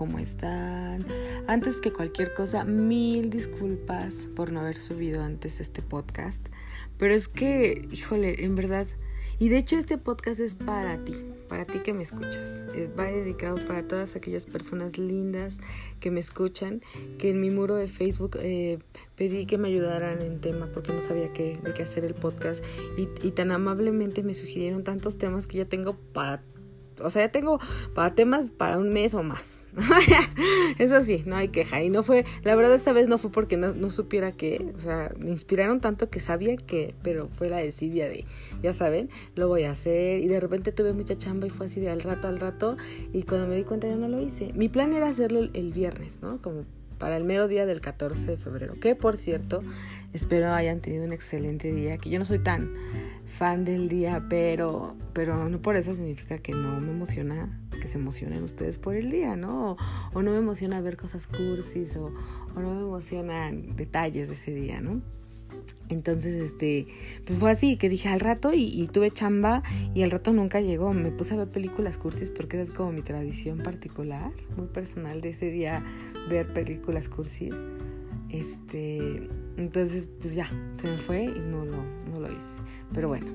¿cómo están? Antes que cualquier cosa, mil disculpas por no haber subido antes este podcast. Pero es que, híjole, en verdad... Y de hecho este podcast es para ti, para ti que me escuchas. Eh, va dedicado para todas aquellas personas lindas que me escuchan, que en mi muro de Facebook eh, pedí que me ayudaran en tema porque no sabía qué, de qué hacer el podcast y, y tan amablemente me sugirieron tantos temas que ya tengo para o sea, ya tengo para temas para un mes o más. Eso sí, no hay queja. Y no fue, la verdad esta vez no fue porque no, supiera qué, o sea, me inspiraron tanto que sabía que, pero fue la desidia de, ya saben, lo voy a hacer. Y de repente tuve mucha chamba y fue así de al rato, al rato. Y cuando me di cuenta ya no lo hice. Mi plan era hacerlo el viernes, ¿no? Como para el mero día del 14 de febrero. Que por cierto, espero hayan tenido un excelente día. Que yo no soy tan fan del día, pero, pero no por eso significa que no me emociona que se emocionen ustedes por el día, ¿no? O, no me emociona ver cosas cursis o, o no me emocionan detalles de ese día, ¿no? Entonces, este, pues fue así, que dije al rato y, tuve chamba y al rato nunca llegó. Me puse a ver películas cursis porque esa es como mi tradición particular, muy personal de ese día, ver películas cursis. Este, entonces, pues ya, se me fue y no lo, no lo hice. Pero bueno,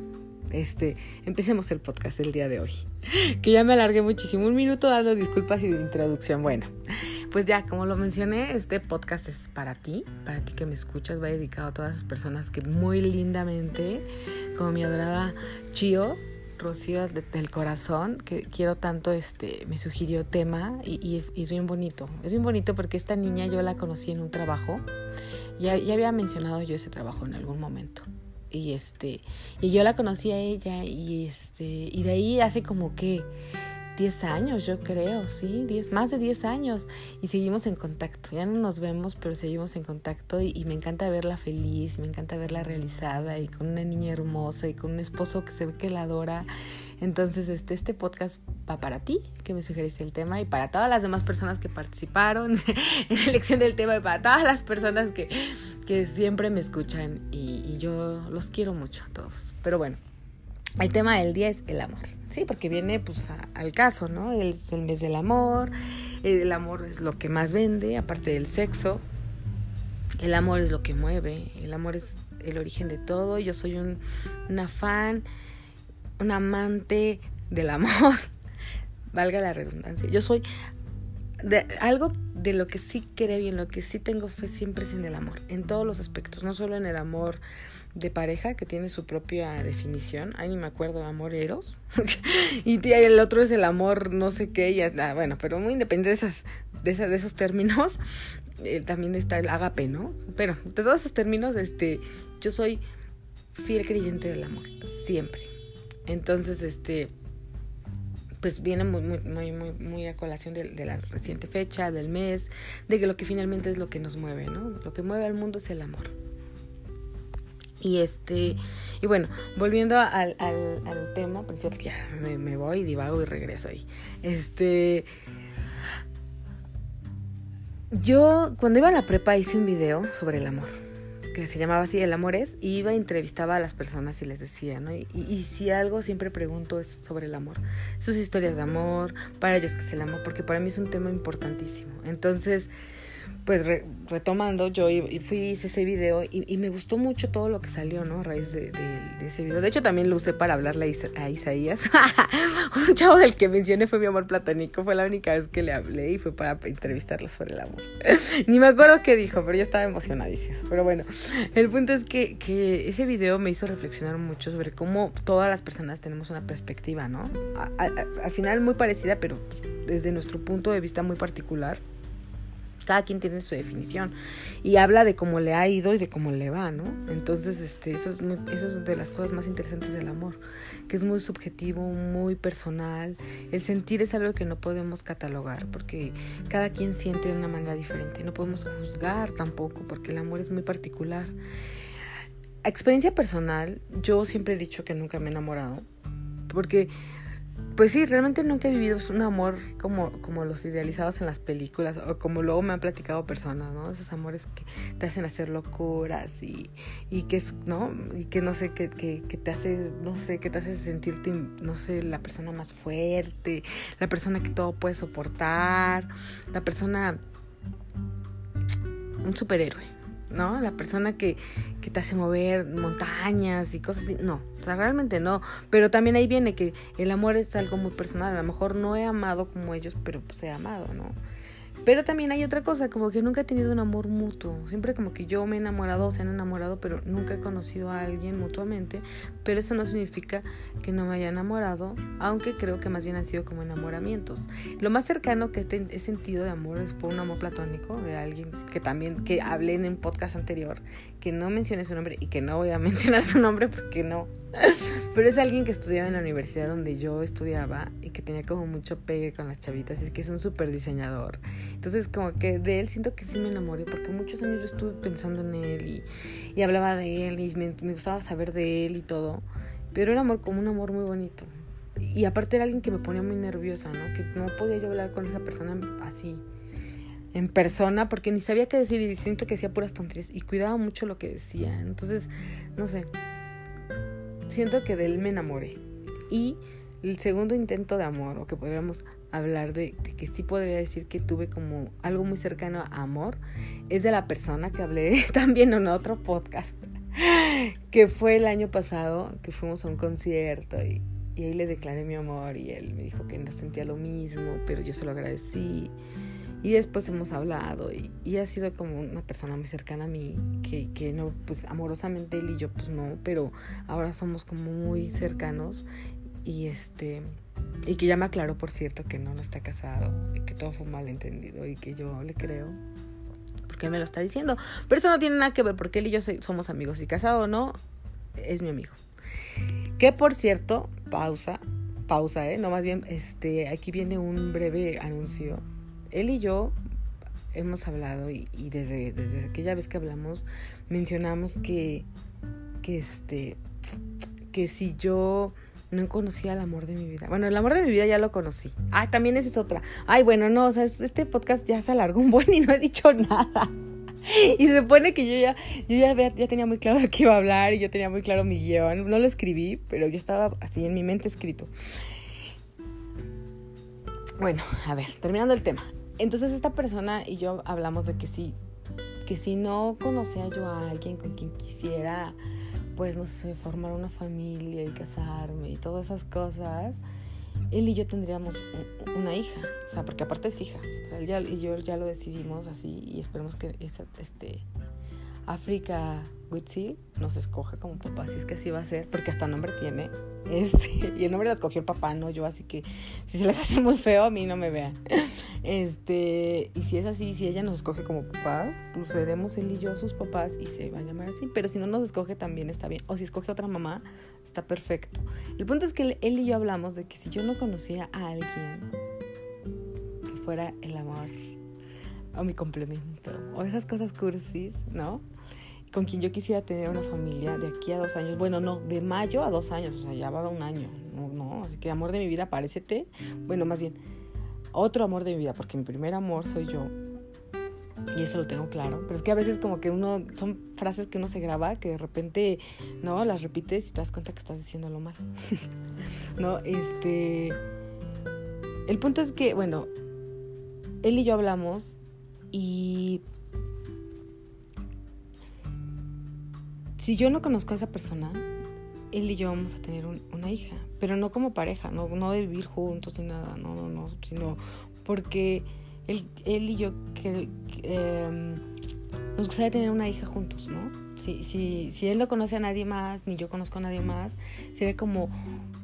este, empecemos el podcast del día de hoy. Que ya me alargué muchísimo, un minuto dando disculpas y de introducción. Bueno, pues ya, como lo mencioné, este podcast es para ti, para ti que me escuchas, va dedicado a todas las personas que muy lindamente, como mi adorada Chio, Rocío del corazón, que quiero tanto, este, me sugirió tema y, es bien bonito. Es bien bonito porque esta niña yo la conocí en un trabajo. Ya, ya había mencionado yo ese trabajo en algún momento y este y yo la conocí a ella y este y de ahí hace como que 10 años, yo creo, sí, 10, más de 10 años. Y seguimos en contacto. Ya no nos vemos, pero seguimos en contacto y, me encanta verla feliz, me encanta verla realizada y con una niña hermosa y con un esposo que se ve que la adora. Entonces, este, este podcast va para ti, que me sugeriste el tema, y para todas las demás personas que participaron en la elección del tema, y para todas las personas que, que siempre me escuchan. Y, y yo los quiero mucho a todos. Pero bueno, el tema del día es el amor. Sí, porque viene pues al caso, ¿no? Es el mes del amor, el amor es lo que más vende, aparte del sexo. El amor es lo que mueve, el amor es el origen de todo. Yo soy un, una fan, un amante del amor, valga la redundancia. Yo soy de, algo de lo que sí creo y en lo que sí tengo fe siempre es en el amor, en todos los aspectos, no solo en el amor de pareja que tiene su propia definición. Ay, ni me acuerdo, amor eros. y el otro es el amor no sé qué. Y, ah, bueno, pero muy independiente de, esas, de, de esos términos, eh, también está el agape, ¿no? Pero de todos esos términos, este, yo soy fiel creyente del amor, siempre. Entonces, este, pues viene muy, muy, muy, muy, muy a colación de, de, la reciente fecha, del mes, de que lo que finalmente es lo que nos mueve, ¿no? Lo que mueve al mundo es el amor. Y este, y bueno, volviendo al, al, tema, porque ya me, me, voy, divago y regreso ahí. Este. Yo, cuando iba a la prepa, hice un video sobre el amor, que se llamaba así El amor es, y iba, entrevistaba a las personas y les decía, ¿no? Y, y, si algo siempre pregunto es sobre el amor, sus historias de amor, para ellos que es el amor, porque para mí es un tema importantísimo. Entonces, pues retomando, yo fui, hice ese video y, me gustó mucho todo lo que salió, ¿no? A raíz de, ese video. De hecho, también lo usé para hablarle a, Isaías. Un chavo del que mencioné fue mi amor platónico. Fue la única vez que le hablé y fue para entrevistarlo sobre el amor. Ni me acuerdo qué dijo, pero yo estaba emocionadísima. Pero bueno, el punto es que, que ese video me hizo reflexionar mucho sobre cómo todas las personas tenemos una perspectiva, ¿no? al final muy parecida, pero desde nuestro punto de vista muy particular cada quien tiene su definición y habla de cómo le ha ido y de cómo le va, ¿no? Entonces, este, eso es, eso es de las cosas más interesantes del amor, que es muy subjetivo, muy personal. El sentir es algo que no podemos catalogar, porque cada quien siente de una manera diferente. No podemos juzgar tampoco, porque el amor es muy particular. Experiencia personal, yo siempre he dicho que nunca me he enamorado, porque pues sí, realmente nunca he vivido un amor como, como los idealizados en las películas o como luego me han platicado personas, ¿no? Esos amores que te hacen hacer locuras y, y que, ¿no? Y que no sé, que, que, que, te hace, no sé, que te hace sentirte, no sé, la persona más fuerte, la persona que todo puede soportar, la persona, un superhéroe. ¿No? La persona que, que te hace mover montañas y cosas así. No, o sea, realmente no. Pero también ahí viene que el amor es algo muy personal. A lo mejor no he amado como ellos, pero pues he amado, ¿no? Pero también hay otra cosa, como que nunca he tenido un amor mutuo. Siempre como que yo me he enamorado o se han enamorado, pero nunca he conocido a alguien mutuamente. Pero eso no significa que no me haya enamorado, aunque creo que más bien han sido como enamoramientos. Lo más cercano que he sentido de amor es por un amor platónico de alguien que también, que hablé en un podcast anterior, que no mencioné su nombre y que no voy a mencionar su nombre porque no. Pero es alguien que estudiaba en la universidad donde yo estudiaba y que tenía como mucho pegue con las chavitas. Es que es un súper diseñador. Entonces, como que de él siento que sí me enamoré porque muchos años yo estuve pensando en él y, hablaba de él y me, gustaba saber de él y todo. Pero era amor como un amor muy bonito. Y aparte era alguien que me ponía muy nerviosa, ¿no? Que no podía yo hablar con esa persona así en persona porque ni sabía qué decir y siento que hacía puras tonterías y cuidaba mucho lo que decía. Entonces, no sé, siento que de él me enamoré. Y el segundo intento de amor, o que podríamos hablar de, que sí podría decir que tuve como algo muy cercano a amor, es de la persona que hablé también en otro podcast, que fue el año pasado, que fuimos a un concierto y, y ahí le declaré mi amor y él me dijo que no sentía lo mismo, pero yo se lo agradecí. Y después hemos hablado y, y, ha sido como una persona muy cercana a mí, que, que no, pues amorosamente él y yo pues no, pero ahora somos como muy cercanos y este y que ya me aclaró por cierto que no, no está casado y que todo fue malentendido y que yo le creo porque él me lo está diciendo. Pero eso no tiene nada que ver porque él y yo somos amigos y casado o no es mi amigo. Que por cierto pausa pausa eh no más bien este aquí viene un breve anuncio. Él y yo hemos hablado y, y desde, desde aquella vez que hablamos mencionamos que, que este que si yo no conocía el amor de mi vida. Bueno, el amor de mi vida ya lo conocí. Ah, también esa es otra. Ay, bueno, no, o sea, este podcast ya se alargó un buen y no he dicho nada. Y se supone que yo ya, yo ya, ya tenía muy claro de qué iba a hablar y yo tenía muy claro mi guion. No lo escribí, pero ya estaba así en mi mente escrito. Bueno, a ver, terminando el tema. Entonces esta persona y yo hablamos de que sí, que si no conocía yo a alguien con quien quisiera, pues no sé, formar una familia y casarme y todas esas cosas, él y yo tendríamos una hija, o sea, porque aparte es hija, o sea, él ya, y yo ya lo decidimos así y esperemos que esa, este, África Huitzil nos escoja como papá, si es que así va a ser, porque hasta nombre tiene. Este, y el nombre lo escogió el papá, no yo, así que si se les hace muy feo, a mí no me vean. Este, y si es así, si ella nos escoge como papá, pues seremos él y yo sus papás y se va a llamar así. Pero si no nos escoge, también está bien. O si escoge otra mamá, está perfecto. El punto es que él y yo hablamos de que si yo no conocía a alguien que fuera el amor o mi complemento o esas cosas cursis, ¿no? Con quien yo quisiera tener una familia de aquí a dos años. Bueno, no, de mayo a dos años, o sea, ya va un año. No, no, así que amor de mi vida, parécete. Bueno, más bien, otro amor de mi vida, porque mi primer amor soy yo. Y eso lo tengo claro. Pero es que a veces como que uno, son frases que uno se graba, que de repente, ¿no? Las repites y te das cuenta que estás diciéndolo mal. ¿No? Este... El punto es que, bueno, él y yo hablamos y si yo no conozco a esa persona, él y yo vamos a tener una hija, pero no como pareja, no, no de vivir juntos ni nada, no, no, no, sino porque él, él y yo que, em, nos gustaría tener una hija juntos, ¿no? Si, si, si él no conoce a nadie más, ni yo conozco a nadie más, sería como,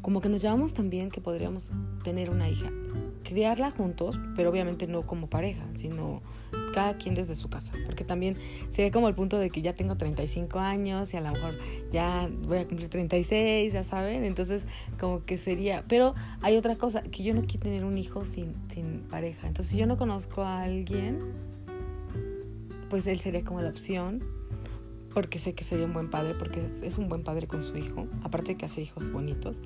como que nos llevamos también que podríamos tener una hija. Criarla juntos, pero obviamente no como pareja, sino cada quien desde su casa, porque también sería como el punto de que ya tengo 35 años y a lo mejor ya voy a cumplir 36, ya saben, entonces como que sería, pero hay otra cosa, que yo no quiero tener un hijo sin, sin pareja, entonces si yo no conozco a alguien, pues él sería como la opción, porque sé que sería un buen padre, porque es, es un buen padre con su hijo, aparte de que hace hijos bonitos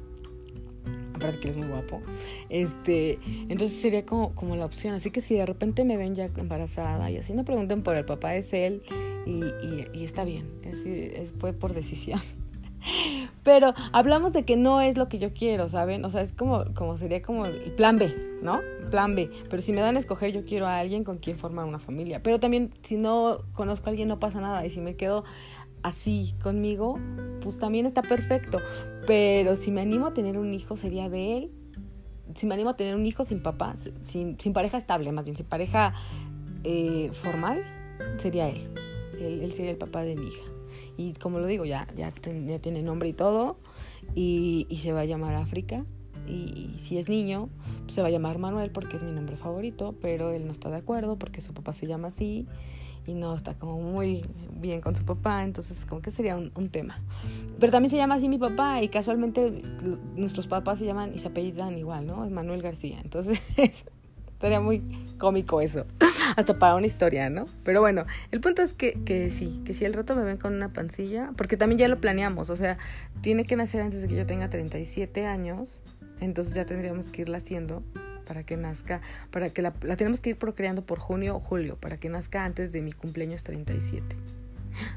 aparte que es muy guapo. Este, entonces sería como, como la opción. Así que si de repente me ven ya embarazada y así no pregunten por el papá, es él y, y, está bien. Es, fue por decisión. Pero hablamos de que no es lo que yo quiero, ¿saben? O sea, es como, como sería como el plan B, ¿no? Plan B. Pero si me dan a escoger, yo quiero a alguien con quien formar una familia. Pero también, si no conozco a alguien, no pasa nada. Y si me quedo así conmigo, pues también está perfecto. Pero si me animo a tener un hijo, sería de él. Si me animo a tener un hijo sin papá, sin, sin pareja estable, más bien, sin pareja eh, formal, sería él. él. sería el papá de mi hija. Y como lo digo, ya, ya, tiene nombre y todo. Y, y, se va a llamar África. Y, y si es niño, pues se va a llamar Manuel porque es mi nombre favorito. Pero él no está de acuerdo porque su papá se llama así y no está como muy bien con su papá, entonces como que sería un, tema. Pero también se llama así mi papá y casualmente nuestros papás se llaman y se apellidan igual, ¿no? Manuel García, entonces estaría muy cómico eso, hasta para una historia, ¿no? Pero bueno, el punto es que, que sí, que si el rato me ven con una pancilla, porque también ya lo planeamos, o sea, tiene que nacer antes de que yo tenga 37 años, entonces ya tendríamos que irla haciendo para que nazca, para que la, tenemos que ir procreando por junio o julio, para que nazca antes de mi cumpleaños 37.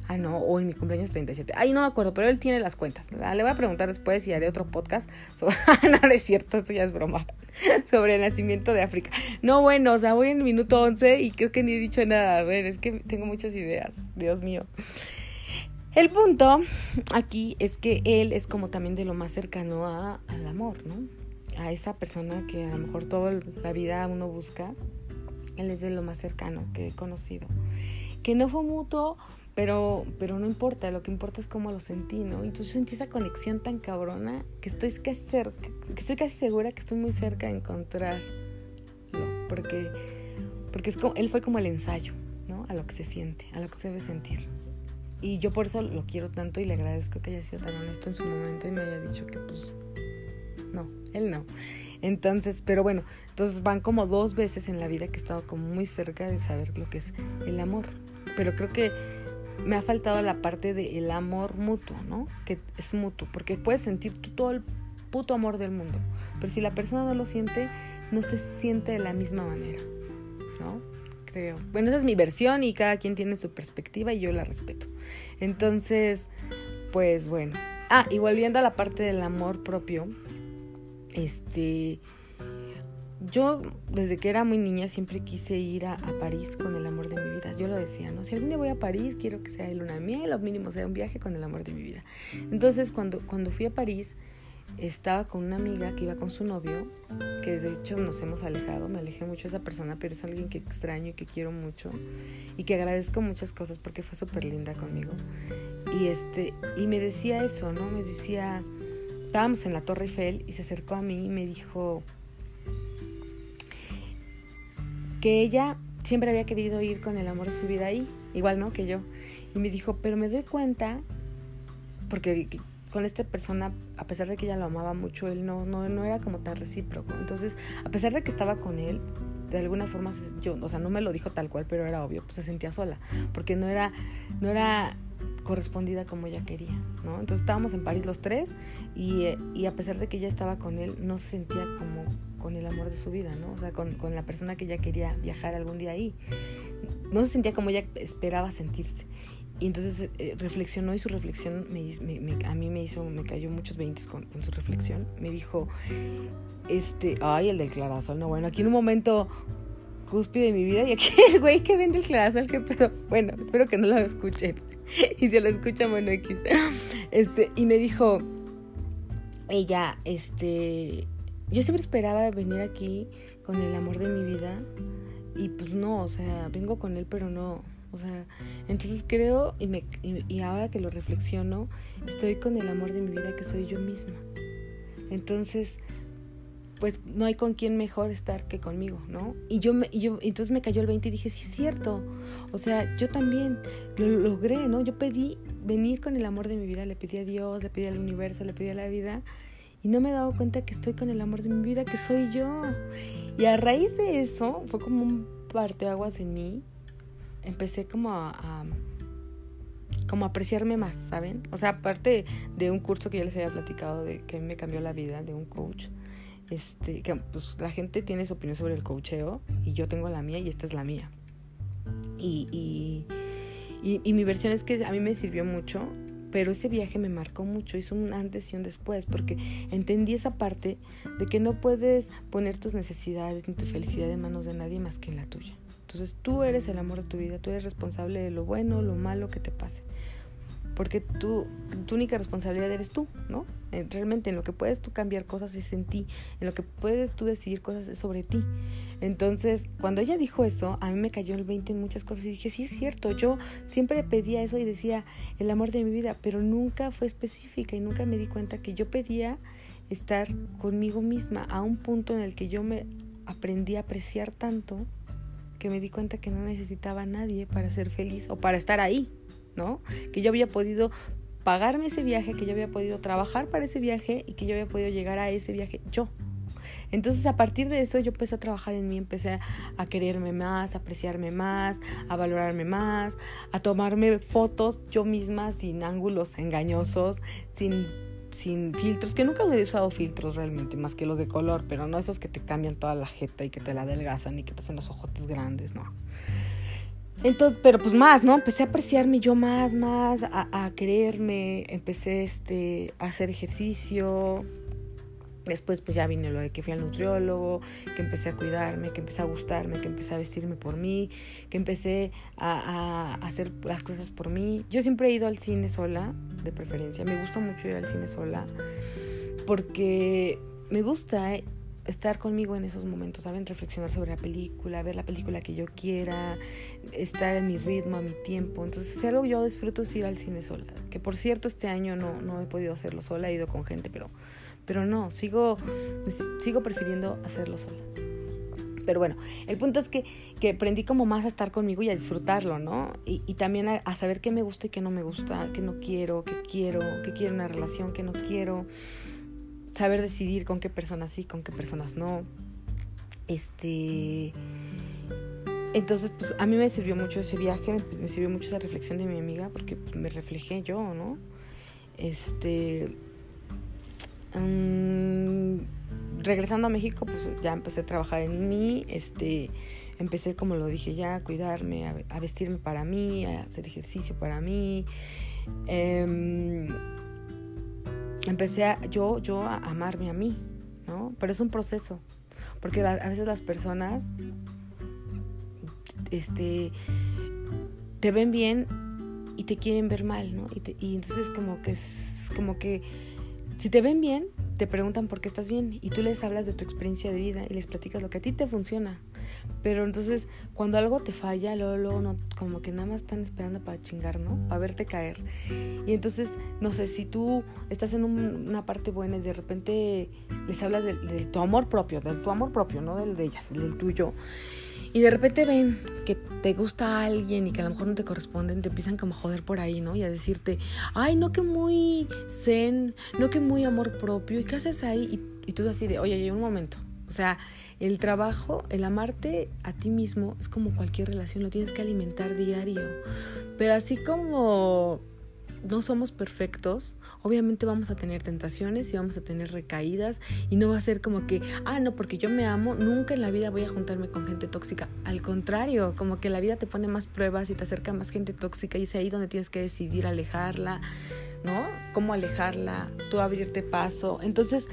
Ah, no, en mi cumpleaños 37. Ay, no me acuerdo, pero él tiene las cuentas. Le voy a preguntar después y haré otro podcast sobre... no, no es cierto, esto ya es broma. sobre el nacimiento de África. No, bueno, o sea, voy en el minuto 11 y creo que ni he dicho nada. A ver, es que tengo muchas ideas. Dios mío. El punto aquí es que él es como también de lo más cercano a, al amor, ¿no? a esa persona que a lo mejor toda la vida uno busca, él es de lo más cercano que he conocido. Que no fue mutuo, pero, pero no importa, lo que importa es cómo lo sentí, ¿no? Entonces sentí esa conexión tan cabrona que estoy casi, cerca, que estoy casi segura que estoy muy cerca de encontrarlo, porque, porque es como, él fue como el ensayo, ¿no? A lo que se siente, a lo que se debe sentir. Y yo por eso lo quiero tanto y le agradezco que haya sido tan honesto en su momento y me haya dicho que pues no, él no. Entonces, pero bueno, entonces van como dos veces en la vida que he estado como muy cerca de saber lo que es el amor. Pero creo que me ha faltado la parte del amor mutuo, ¿no? Que es mutuo, porque puedes sentir tú todo el puto amor del mundo, pero si la persona no lo siente, no se siente de la misma manera, ¿no? Creo. Bueno, esa es mi versión y cada quien tiene su perspectiva y yo la respeto. Entonces, pues bueno. Ah, y volviendo a la parte del amor propio, este, yo desde que era muy niña siempre quise ir a, París con el amor de mi vida. Yo lo decía, ¿no? Si algún día voy a París, quiero que sea el luna miel, o mínimo sea un viaje con el amor de mi vida. Entonces, cuando, cuando fui a París, estaba con una amiga que iba con su novio, que de hecho nos hemos alejado, me alejé mucho de esa persona, pero es alguien que extraño y que quiero mucho y que agradezco muchas cosas porque fue súper linda conmigo. Y este, y me decía eso, ¿no? Me decía, estábamos en la Torre Eiffel y se acercó a mí y me dijo que ella siempre había querido ir con el amor de su vida ahí, igual no que yo. Y me dijo, pero me doy cuenta, porque con esta persona, a pesar de que ella lo amaba mucho, él no, no, no era como tan recíproco. Entonces, a pesar de que estaba con él, de alguna forma, yo, o sea, no me lo dijo tal cual, pero era obvio, pues se sentía sola, porque no era, no era correspondida como ella quería, ¿no? Entonces estábamos en París los tres y, y, a pesar de que ella estaba con él, no se sentía como con el amor de su vida, ¿no? O sea, con, con la persona que ella quería viajar algún día ahí. No se sentía como ella esperaba sentirse. Y entonces eh, reflexionó y su reflexión me, me, a mí me hizo, me cayó muchos veintes con, su reflexión. Me dijo, este, ay, el del clarasol, no, bueno, aquí en un momento cúspide de mi vida y aquí el güey que vende el clarasol, qué pedo. Bueno, espero que no lo escuchen. y se lo escucha, bueno, X. Este, y me dijo, ella, este, yo siempre esperaba venir aquí con el amor de mi vida y pues no, o sea, vengo con él, pero no. O sea, entonces creo y, me, y ahora que lo reflexiono, estoy con el amor de mi vida que soy yo misma. Entonces, pues no hay con quién mejor estar que conmigo, ¿no? Y yo, me, y yo entonces me cayó el 20 y dije, sí es cierto, o sea, yo también lo logré, ¿no? Yo pedí venir con el amor de mi vida, le pedí a Dios, le pedí al universo, le pedí a la vida y no me he dado cuenta que estoy con el amor de mi vida, que soy yo. Y a raíz de eso, fue como un parteaguas en mí, empecé como a, a como apreciarme más, ¿saben? O sea, aparte de un curso que ya les había platicado de que me cambió la vida, de un coach, este, que pues la gente tiene su opinión sobre el cocheo y yo tengo la mía y esta es la mía. Y, y, y, mi versión es que a mí me sirvió mucho, pero ese viaje me marcó mucho, hizo un antes y un después, porque entendí esa parte de que no puedes poner tus necesidades ni tu felicidad en manos de nadie más que en la tuya. Entonces tú eres el amor de tu vida, tú eres responsable de lo bueno, lo malo que te pase porque tú, tu única responsabilidad eres tú, ¿no? Eh, realmente en lo que puedes tú cambiar cosas es en ti, en lo que puedes tú decidir cosas es sobre ti. Entonces, cuando ella dijo eso, a mí me cayó el 20 en muchas cosas y dije, sí es cierto, yo siempre pedía eso y decía el amor de mi vida, pero nunca fue específica y nunca me di cuenta que yo pedía estar conmigo misma a un punto en el que yo me aprendí a apreciar tanto que me di cuenta que no necesitaba a nadie para ser feliz o para estar ahí, ¿no? Que yo había podido pagarme ese viaje, que yo había podido trabajar para ese viaje y que yo había podido llegar a ese viaje yo. Entonces a partir de eso yo empecé a trabajar en mí, empecé a quererme más, a apreciarme más, a valorarme más, a tomarme fotos yo misma sin ángulos engañosos, sin, sin filtros, que nunca he usado filtros realmente, más que los de color, pero no esos que te cambian toda la jeta y que te la adelgazan y que te hacen los ojotes grandes, no. Entonces, pero pues más, ¿no? Empecé a apreciarme yo más, más, a, a quererme, empecé este, a hacer ejercicio. Después pues ya vine lo de que fui al nutriólogo, que empecé a cuidarme, que empecé a gustarme, que empecé a vestirme por mí, que empecé a, hacer las cosas por mí. Yo siempre he ido al cine sola, de preferencia. Me gusta mucho ir al cine sola porque me gusta estar conmigo en esos momentos, ¿saben? Reflexionar sobre la película, ver la película que yo quiera, estar en mi ritmo, a mi tiempo. Entonces, si algo yo disfruto es ir al cine sola. Que por cierto, este año no, no he podido hacerlo sola, he ido con gente, pero, pero no, sigo, sigo prefiriendo hacerlo sola. Pero bueno, el punto es que, que aprendí como más a estar conmigo y a disfrutarlo, ¿no? Y, y también a, a, saber qué me gusta y qué no me gusta, qué no quiero, qué quiero, qué quiero una relación, qué no quiero saber decidir con qué personas sí, con qué personas no. Este. Entonces, pues a mí me sirvió mucho ese viaje, me, sirvió mucho esa reflexión de mi amiga, porque pues, me reflejé yo, ¿no? Este. Um, regresando a México, pues ya empecé a trabajar en mí, este. Empecé, como lo dije ya, a cuidarme, a, vestirme para mí, a hacer ejercicio para mí. Eh, empecé yo, yo a amarme a mí, ¿no? Pero es un proceso, porque a veces las personas este, te ven bien y te quieren ver mal, ¿no? Y, y entonces como que como que si te ven bien, te preguntan por qué estás bien y tú les hablas de tu experiencia de vida y les platicas lo que a ti te funciona. Pero entonces, cuando algo te falla, luego, luego como que nada más están esperando para chingar, ¿no? Para verte caer. Y entonces, no sé, si tú estás en un, una parte buena y de repente les hablas de, tu amor propio, de tu amor propio, no del de ellas, del tuyo. Y de repente ven que te gusta alguien y que a lo mejor no te corresponden, te empiezan como a joder por ahí, ¿no? Y a decirte, ay, no que muy zen, no que muy amor propio, ¿y qué haces ahí? Y, tú así de, oye, un momento. O sea, el trabajo, el amarte a ti mismo es como cualquier relación, lo tienes que alimentar diario. Pero así como no somos perfectos, obviamente vamos a tener tentaciones y vamos a tener recaídas y no va a ser como que, ah, no, porque yo me amo, nunca en la vida voy a juntarme con gente tóxica. Al contrario, como que la vida te pone más pruebas y te acerca más gente tóxica y es ahí donde tienes que decidir alejarla, ¿no? Cómo alejarla, tú abrirte paso. Entonces,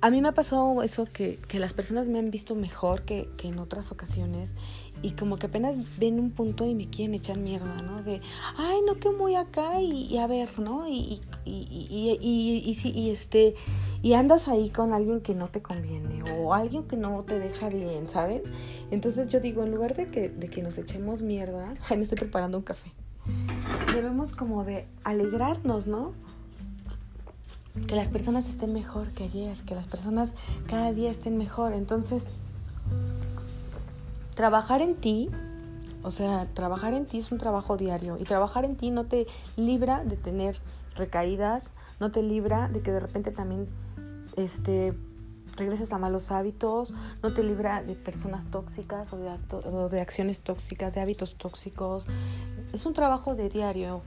a mí me ha pasado eso que, que las personas me han visto mejor que, que, en otras ocasiones y como que apenas ven un punto y me quieren echar mierda, ¿no? De, ay, no, que muy acá y, y, a ver, ¿no? Y, y, y, y, este, y andas ahí con alguien que no te conviene o alguien que no te deja bien, ¿saben? Entonces yo digo, en lugar de que, de que nos echemos mierda, ay, me estoy preparando un café, debemos como de alegrarnos, ¿no? Que las personas estén mejor que ayer, que las personas cada día estén mejor. Entonces, trabajar en ti, o sea, trabajar en ti es un trabajo diario y trabajar en ti no te libra de tener recaídas, no te libra de que de repente también este regreses a malos hábitos, no te libra de personas tóxicas o de, o de acciones tóxicas, de hábitos tóxicos. Es un trabajo de diario.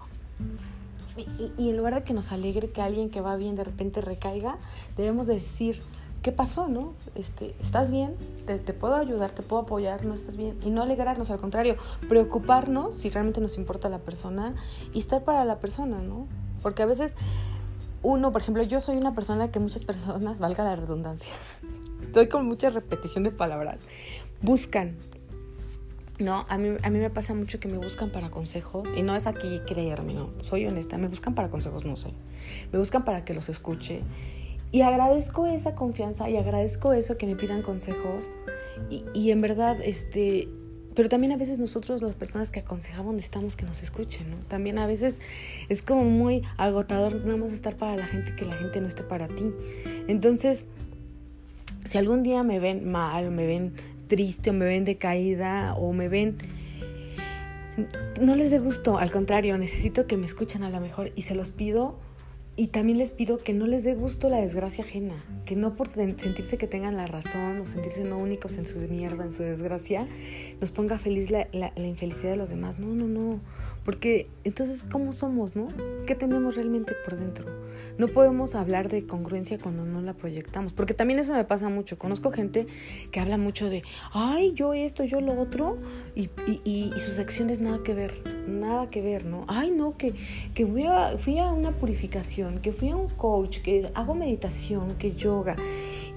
Y, en lugar de que nos alegre que alguien que va bien de repente recaiga, debemos decir ¿qué pasó, no? Este, ¿Estás bien? ¿Te, ¿Te, puedo ayudar? ¿Te puedo apoyar? ¿No estás bien? Y no alegrarnos, al contrario, preocuparnos si realmente nos importa la persona y estar para la persona, ¿no? Porque a veces uno, por ejemplo, yo soy una persona que muchas personas, valga la redundancia, estoy con mucha repetición de palabras, buscan. No, a mí, a mí me pasa mucho que me buscan para consejos y no es aquí creerme, no, soy honesta, me buscan para consejos, no sé, me buscan para que los escuche y agradezco esa confianza y agradezco eso que me pidan consejos y, y en verdad, este, pero también a veces nosotros, las personas que aconsejamos, necesitamos que nos escuchen, ¿no? También a veces es como muy agotador nada más estar para la gente que la gente no esté para ti. Entonces, si algún día me ven mal, me ven triste o me ven decaída o me ven... No les dé gusto, al contrario, necesito que me escuchen a lo mejor y se los pido y también les pido que no les dé gusto la desgracia ajena, que no por sentirse que tengan la razón o sentirse no únicos en su mierda, en su desgracia, nos ponga feliz la, la, la infelicidad de los demás. No, no, no. Porque entonces, ¿cómo somos, no? ¿Qué tenemos realmente por dentro? No podemos hablar de congruencia cuando no la proyectamos. Porque también eso me pasa mucho. Conozco gente que habla mucho de, ay, yo esto, yo lo otro, y, sus acciones nada que ver, nada que ver, ¿no? Ay, no, que, que fui, a, fui a una purificación, que fui a un coach, que hago meditación, que yoga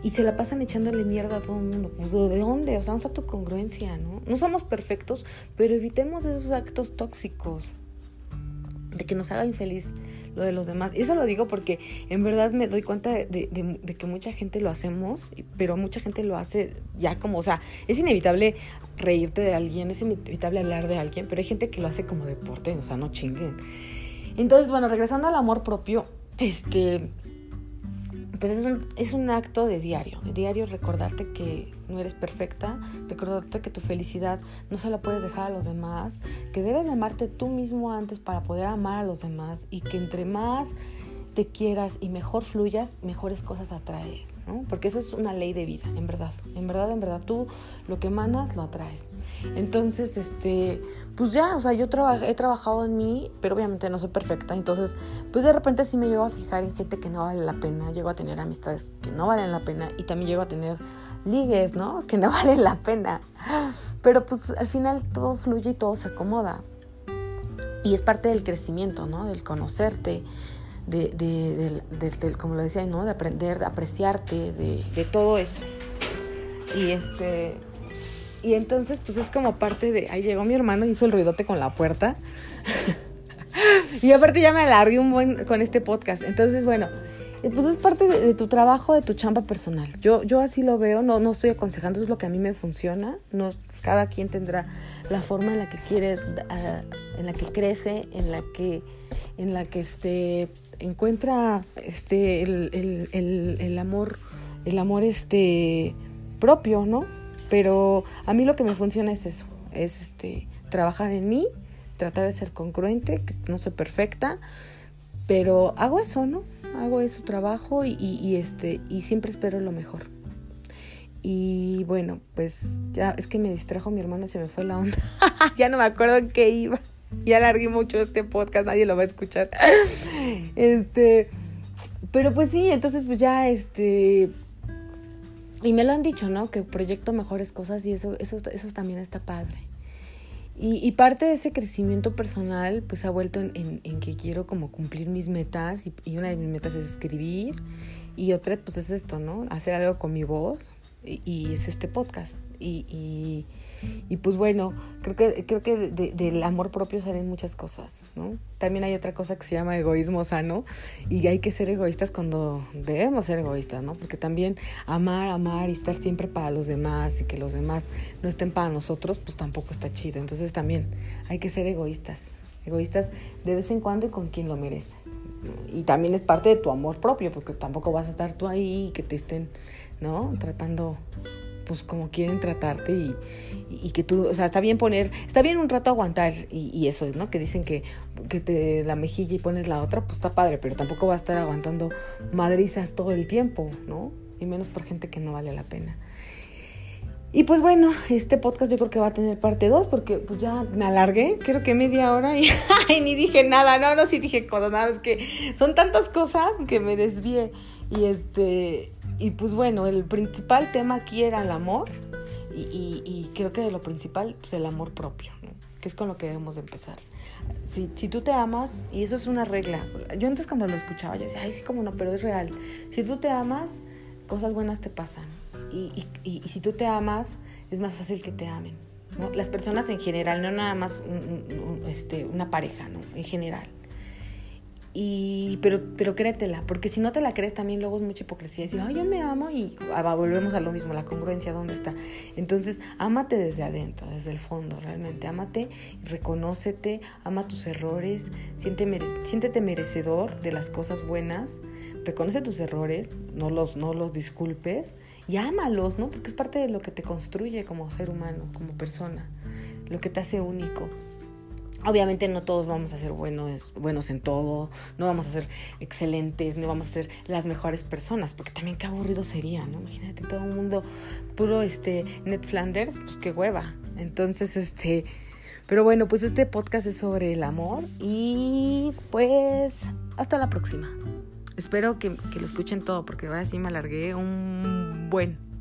y se la pasan echándole mierda a todo el mundo. Pues, ¿de dónde? O sea, vamos a tu congruencia, ¿no? No somos perfectos, pero evitemos esos actos tóxicos de que nos haga infeliz lo de los demás. Y eso lo digo porque en verdad me doy cuenta de, de, que mucha gente lo hacemos, pero mucha gente lo hace ya como, o sea, es inevitable reírte de alguien, es inevitable hablar de alguien, pero hay gente que lo hace como deporte, o sea, no chinguen. Entonces, bueno, regresando al amor propio, este, pues es un, es un acto de diario, de diario recordarte que no eres perfecta, recordarte que tu felicidad no se la puedes dejar a los demás, que debes de amarte tú mismo antes para poder amar a los demás y que entre más te quieras y mejor fluyas, mejores cosas atraes, ¿no? Porque eso es una ley de vida, en verdad. En verdad, en verdad, tú lo que emanas lo atraes. Entonces, este, pues ya, o sea, yo traba, he trabajado en mí, pero obviamente no soy perfecta. Entonces, pues de repente sí me llevo a fijar en gente que no vale la pena, llego a tener amistades que no valen la pena y también llego a tener ligues, ¿no? Que no valen la pena. Pero pues al final todo fluye y todo se acomoda. Y es parte del crecimiento, ¿no? Del conocerte, de, de, de, como lo decía, ¿no? De aprender, de apreciarte, de, de todo eso. Y este. Y entonces, pues es como parte de. Ahí llegó mi hermano, hizo el ruidote con la puerta. y aparte ya me alargué un buen con este podcast. Entonces, bueno, pues es parte de, de, tu trabajo, de tu chamba personal. Yo, yo así lo veo, no, no estoy aconsejando, es lo que a mí me funciona. No, pues cada quien tendrá la forma en la que quiere, uh, en la que crece, en la que, en la que este, encuentra este, el, el, el, el amor, el amor este, propio, ¿no? Pero a mí lo que me funciona es eso, es este, trabajar en mí, tratar de ser congruente, que no soy perfecta, pero hago eso, ¿no? Hago eso, trabajo y, este, y siempre espero lo mejor. Y bueno, pues ya es que me distrajo mi hermano, se me fue la onda. ya no me acuerdo en qué iba. Ya alargué mucho este podcast, nadie lo va a escuchar. este, pero pues sí, entonces pues ya este y me lo han dicho, ¿no? Que proyecto mejores cosas y eso eso eso también está padre. Y, parte de ese crecimiento personal, pues ha vuelto en que quiero como cumplir mis metas y, y, una de mis metas es escribir y otra pues es esto, ¿no? Hacer algo con mi voz y, es este podcast. Y, y, pues bueno, creo que, creo que de, del amor propio salen muchas cosas, ¿no? También hay otra cosa que se llama egoísmo sano y hay que ser egoístas cuando debemos ser egoístas, ¿no? Porque también amar, amar y estar siempre para los demás y que los demás no estén para nosotros, pues tampoco está chido. Entonces también hay que ser egoístas, egoístas de vez en cuando y con quien lo merece. Y también es parte de tu amor propio, porque tampoco vas a estar tú ahí y que te estén, ¿no? Tratando pues como quieren tratarte y, que tú, o sea, está bien poner, está bien un rato aguantar y, y eso, ¿no? Que dicen que, que te la mejilla y pones la otra, pues está padre, pero tampoco va a estar aguantando madrizas todo el tiempo, ¿no? Y menos por gente que no vale la pena. Y pues bueno, este podcast yo creo que va a tener parte 2 porque pues ya me alargué, creo que media hora y ni dije nada, no, no, sí dije cosas, nada, es que son tantas cosas que me desvié y este y pues bueno, el principal tema aquí era el amor y, creo que lo principal es pues, el amor propio, que es con lo que debemos de empezar. Si, si tú te amas, y eso es una regla, yo antes cuando lo escuchaba yo decía, ay, sí, como no, pero es real. Si tú te amas, cosas buenas te pasan. Y, y, si tú te amas, es más fácil que te amen. ¿no? Las personas en general, no nada más este, una pareja, ¿no? En general. Y, pero, pero créetela, porque si no te la crees también luego es mucha hipocresía decir, ay, yo me amo y volvemos a lo mismo, la congruencia, ¿dónde está? Entonces, ámate desde adentro, desde el fondo, realmente, ámate, reconócete, ama tus errores, siéntete merecedor de las cosas buenas, reconoce tus errores, no los, no los disculpes y ámalos, ¿no? Porque es parte de lo que te construye como ser humano, como persona, lo que te hace único. Obviamente no todos vamos a ser buenos, buenos en todo, no vamos a ser excelentes, no vamos a ser las mejores personas, porque también qué aburrido sería, ¿no? Imagínate todo el mundo puro este Ned Flanders, pues qué hueva. Entonces, este, pero bueno, pues este podcast es sobre el amor y pues hasta la próxima. Espero que, que lo escuchen todo, porque ahora sí me alargué un buen.